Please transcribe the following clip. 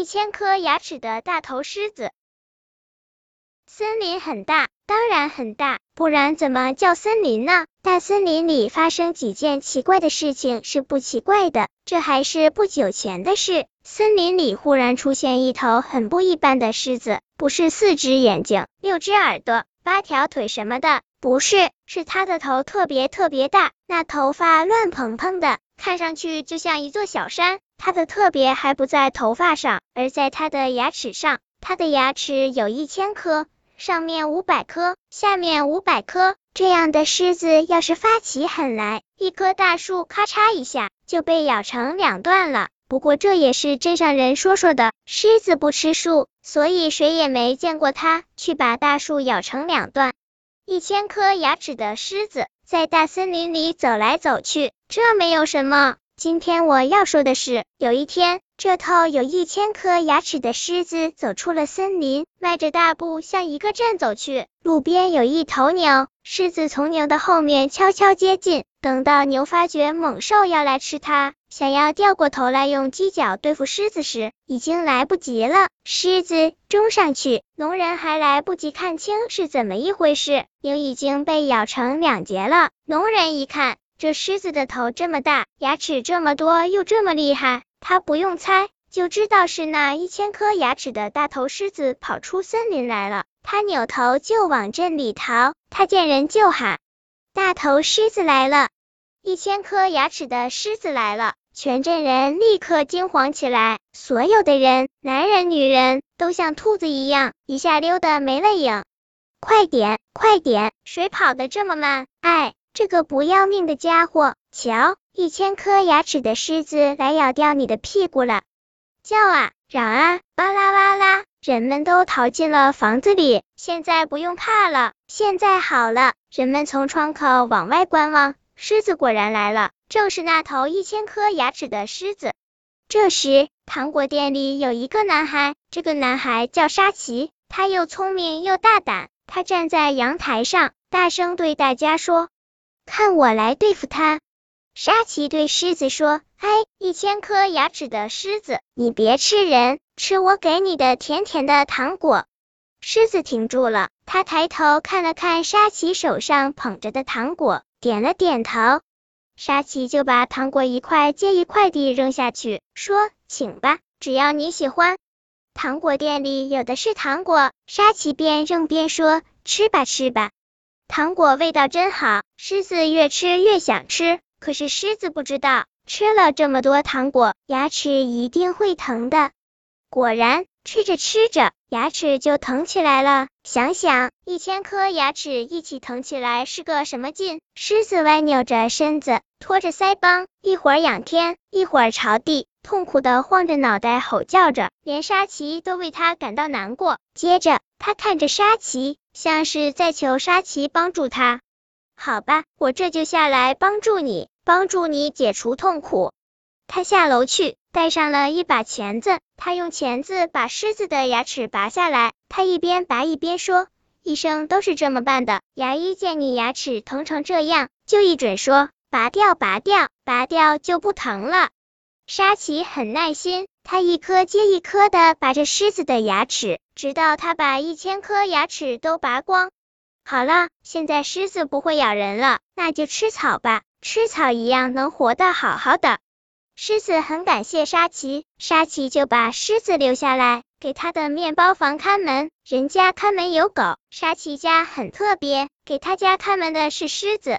一千颗牙齿的大头狮子。森林很大，当然很大，不然怎么叫森林呢？大森林里发生几件奇怪的事情是不奇怪的，这还是不久前的事。森林里忽然出现一头很不一般的狮子，不是四只眼睛、六只耳朵、八条腿什么的，不是，是它的头特别特别大，那头发乱蓬蓬的，看上去就像一座小山。它的特别还不在头发上，而在它的牙齿上，它的牙齿有一千颗。上面五百颗，下面五百颗，这样的狮子要是发起狠来，一棵大树咔嚓一下就被咬成两段了。不过这也是镇上人说说的，狮子不吃树，所以谁也没见过它去把大树咬成两段。一千颗牙齿的狮子在大森林里走来走去，这没有什么。今天我要说的是，有一天。这头有一千颗牙齿的狮子走出了森林，迈着大步向一个镇走去。路边有一头牛，狮子从牛的后面悄悄接近。等到牛发觉猛兽要来吃它，想要掉过头来用犄角对付狮子时，已经来不及了。狮子冲上去，农人还来不及看清是怎么一回事，牛已经被咬成两截了。农人一看，这狮子的头这么大，牙齿这么多，又这么厉害。他不用猜就知道是那一千颗牙齿的大头狮子跑出森林来了。他扭头就往镇里逃。他见人就喊：“大头狮子来了！一千颗牙齿的狮子来了！”全镇人立刻惊慌起来。所有的人，男人女人，都像兔子一样，一下溜的没了影。快点，快点！谁跑得这么慢？哎，这个不要命的家伙！瞧！一千颗牙齿的狮子来咬掉你的屁股了！叫啊，嚷啊，哇啦哇啦，人们都逃进了房子里。现在不用怕了，现在好了。人们从窗口往外观望，狮子果然来了，正是那头一千颗牙齿的狮子。这时，糖果店里有一个男孩，这个男孩叫沙奇，他又聪明又大胆。他站在阳台上，大声对大家说：“看我来对付他！”沙琪对狮子说：“哎，一千颗牙齿的狮子，你别吃人，吃我给你的甜甜的糖果。”狮子停住了，他抬头看了看沙琪手上捧着的糖果，点了点头。沙琪就把糖果一块接一块地扔下去，说：“请吧，只要你喜欢。”糖果店里有的是糖果，沙琪边扔边说：“吃吧，吃吧，糖果味道真好。”狮子越吃越想吃。可是狮子不知道，吃了这么多糖果，牙齿一定会疼的。果然，吃着吃着，牙齿就疼起来了。想想一千颗牙齿一起疼起来是个什么劲？狮子歪扭着身子，托着腮帮，一会儿仰天，一会儿朝地，痛苦的晃着脑袋，吼叫着，连沙琪都为他感到难过。接着，他看着沙琪，像是在求沙琪帮助他。好吧，我这就下来帮助你，帮助你解除痛苦。他下楼去，带上了一把钳子，他用钳子把狮子的牙齿拔下来。他一边拔一边说：“医生都是这么办的，牙医见你牙齿疼成这样，就一准说拔掉，拔掉，拔掉就不疼了。”沙琪很耐心，他一颗接一颗的拔着狮子的牙齿，直到他把一千颗牙齿都拔光。好了，现在狮子不会咬人了，那就吃草吧，吃草一样能活得好好的。狮子很感谢沙琪，沙琪就把狮子留下来，给他的面包房看门。人家看门有狗，沙琪家很特别，给他家看门的是狮子。